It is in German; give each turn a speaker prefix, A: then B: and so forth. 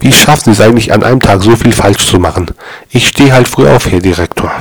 A: Wie schaffen Sie es eigentlich, an einem Tag so viel falsch zu machen? Ich stehe halt früh auf, Herr Direktor.